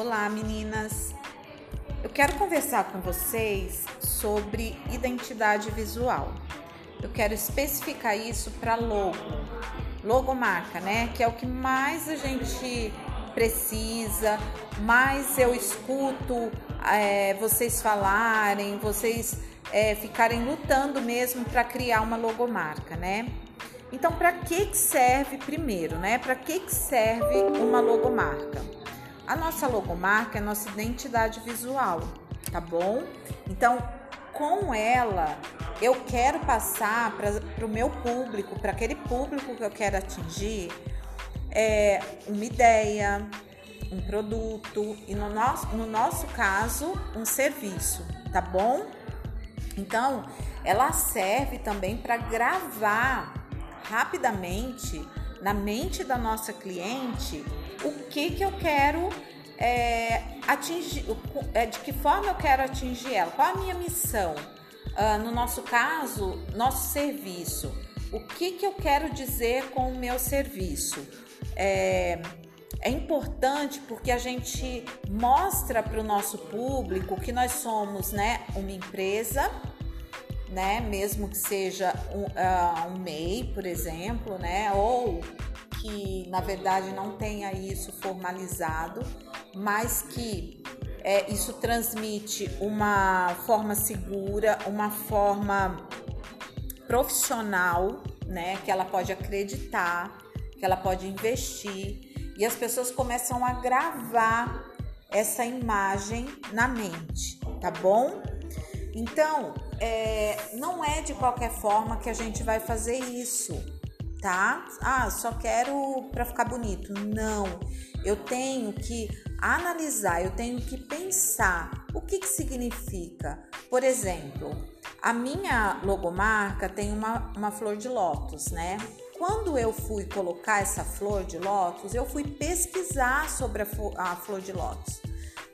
Olá, meninas. Eu quero conversar com vocês sobre identidade visual. Eu quero especificar isso para logo, logomarca, né? Que é o que mais a gente precisa, mais eu escuto é, vocês falarem, vocês é, ficarem lutando mesmo para criar uma logomarca, né? Então, para que serve primeiro, né? Para que serve uma logomarca? A nossa logomarca é a nossa identidade visual, tá bom? Então, com ela, eu quero passar para o meu público, para aquele público que eu quero atingir, é, uma ideia, um produto e no nosso, no nosso caso, um serviço, tá bom? Então, ela serve também para gravar rapidamente na mente da nossa cliente o que, que eu quero é, atingir, é, de que forma eu quero atingir ela, qual a minha missão. Uh, no nosso caso, nosso serviço. O que, que eu quero dizer com o meu serviço? É, é importante porque a gente mostra para o nosso público que nós somos né, uma empresa né? Mesmo que seja um, uh, um MEI, por exemplo, né? Ou que na verdade não tenha isso formalizado, mas que é, isso transmite uma forma segura, uma forma profissional, né? Que ela pode acreditar, que ela pode investir e as pessoas começam a gravar essa imagem na mente, tá bom? Então, é, não é de qualquer forma que a gente vai fazer isso, tá? Ah, só quero para ficar bonito. Não, eu tenho que analisar, eu tenho que pensar o que, que significa. Por exemplo, a minha logomarca tem uma, uma flor de lótus, né? Quando eu fui colocar essa flor de lótus, eu fui pesquisar sobre a, a flor de lótus,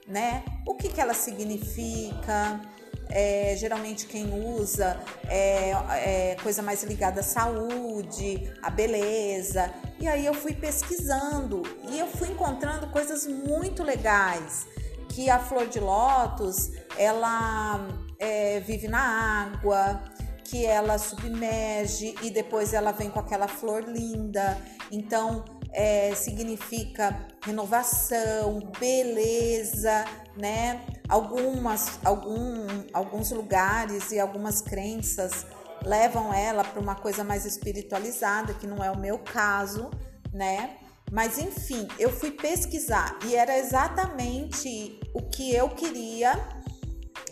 né? O que, que ela significa, é, geralmente quem usa é, é, coisa mais ligada à saúde, à beleza. E aí eu fui pesquisando e eu fui encontrando coisas muito legais. Que a flor de lótus ela é, vive na água, que ela submerge e depois ela vem com aquela flor linda. Então é, significa renovação, beleza, né? Algumas, algum, alguns lugares e algumas crenças levam ela para uma coisa mais espiritualizada, que não é o meu caso, né? Mas enfim, eu fui pesquisar e era exatamente o que eu queria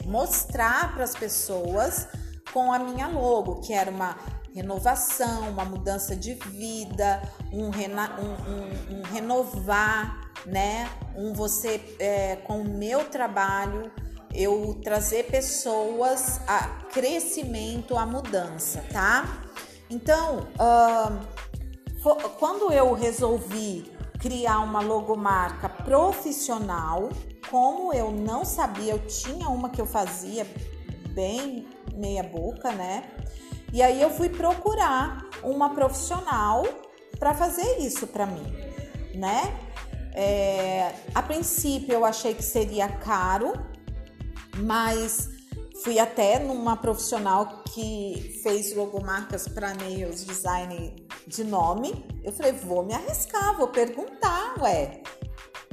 mostrar para as pessoas com a minha logo, que era uma renovação, uma mudança de vida, um, rena, um, um, um renovar, né? Um você é, com o meu trabalho eu trazer pessoas a crescimento, a mudança, tá? Então, uh, quando eu resolvi criar uma logomarca profissional, como eu não sabia, eu tinha uma que eu fazia bem meia boca, né? E aí eu fui procurar uma profissional para fazer isso para mim, né? É, a princípio eu achei que seria caro, mas fui até numa profissional que fez logomarcas para nails design de nome. Eu falei, vou me arriscar, vou perguntar, ué,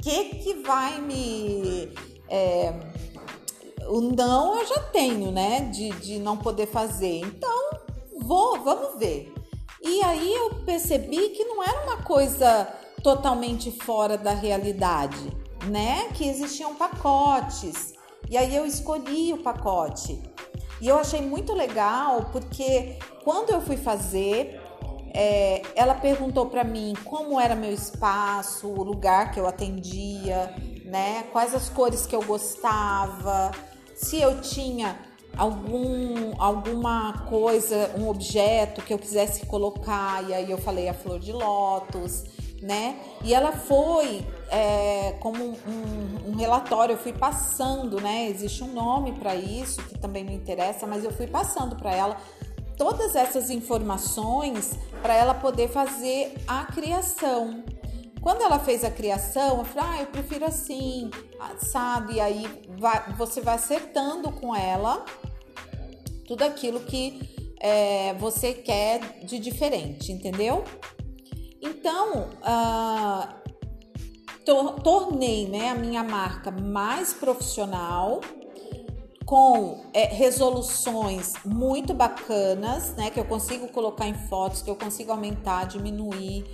que que vai me é, o não eu já tenho, né? De, de não poder fazer. Então, vou, vamos ver. E aí eu percebi que não era uma coisa totalmente fora da realidade, né? Que existiam pacotes. E aí eu escolhi o pacote. E eu achei muito legal porque quando eu fui fazer, é, ela perguntou para mim como era meu espaço, o lugar que eu atendia, né? Quais as cores que eu gostava, se eu tinha algum alguma coisa, um objeto que eu quisesse colocar, e aí eu falei a flor de lótus, né? E ela foi é, como um, um, relatório, eu fui passando, né? Existe um nome para isso que também me interessa, mas eu fui passando para ela todas essas informações para ela poder fazer a criação. Quando ela fez a criação, eu falei, ah, eu prefiro assim, sabe? E aí vai, você vai acertando com ela tudo aquilo que é, você quer de diferente, entendeu? Então, uh, tornei né, a minha marca mais profissional, com é, resoluções muito bacanas, né? Que eu consigo colocar em fotos, que eu consigo aumentar, diminuir,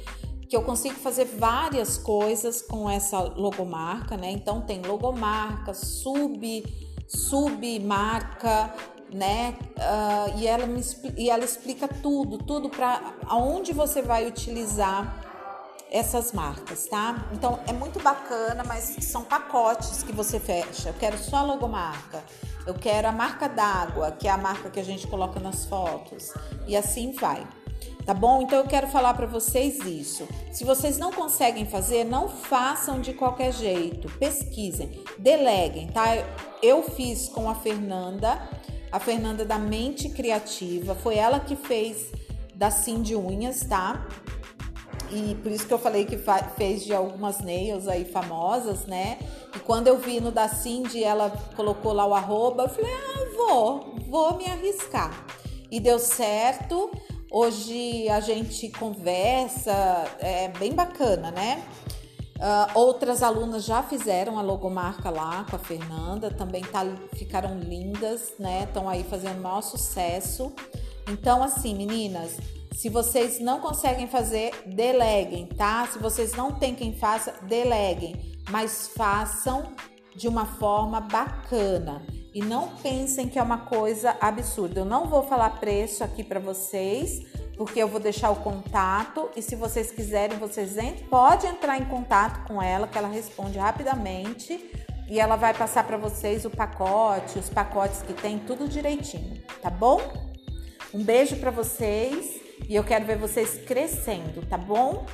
que eu consigo fazer várias coisas com essa logomarca, né? Então tem logomarca, sub, submarca, né? Uh, e, ela me, e ela explica tudo, tudo para aonde você vai utilizar essas marcas, tá? Então é muito bacana, mas são pacotes que você fecha. Eu quero só a logomarca. Eu quero a marca d'água, que é a marca que a gente coloca nas fotos. E assim vai. Tá bom? Então eu quero falar para vocês isso. Se vocês não conseguem fazer, não façam de qualquer jeito. Pesquisem, deleguem, tá? Eu fiz com a Fernanda, a Fernanda da Mente Criativa, foi ela que fez da Sim de Unhas, tá? E por isso que eu falei que fez de algumas nails aí famosas, né? E quando eu vi no da Cindy, ela colocou lá o arroba, eu falei, ah, vou, vou me arriscar. E deu certo. Hoje a gente conversa, é bem bacana, né? Uh, outras alunas já fizeram a logomarca lá com a Fernanda, também tá, ficaram lindas, né? Estão aí fazendo maior sucesso. Então, assim, meninas, se vocês não conseguem fazer, deleguem, tá? Se vocês não têm quem faça, deleguem, mas façam de uma forma bacana e não pensem que é uma coisa absurda. Eu não vou falar preço aqui para vocês, porque eu vou deixar o contato e se vocês quiserem, vocês podem entrar em contato com ela, que ela responde rapidamente e ela vai passar para vocês o pacote, os pacotes que tem tudo direitinho, tá bom? Um beijo para vocês e eu quero ver vocês crescendo, tá bom?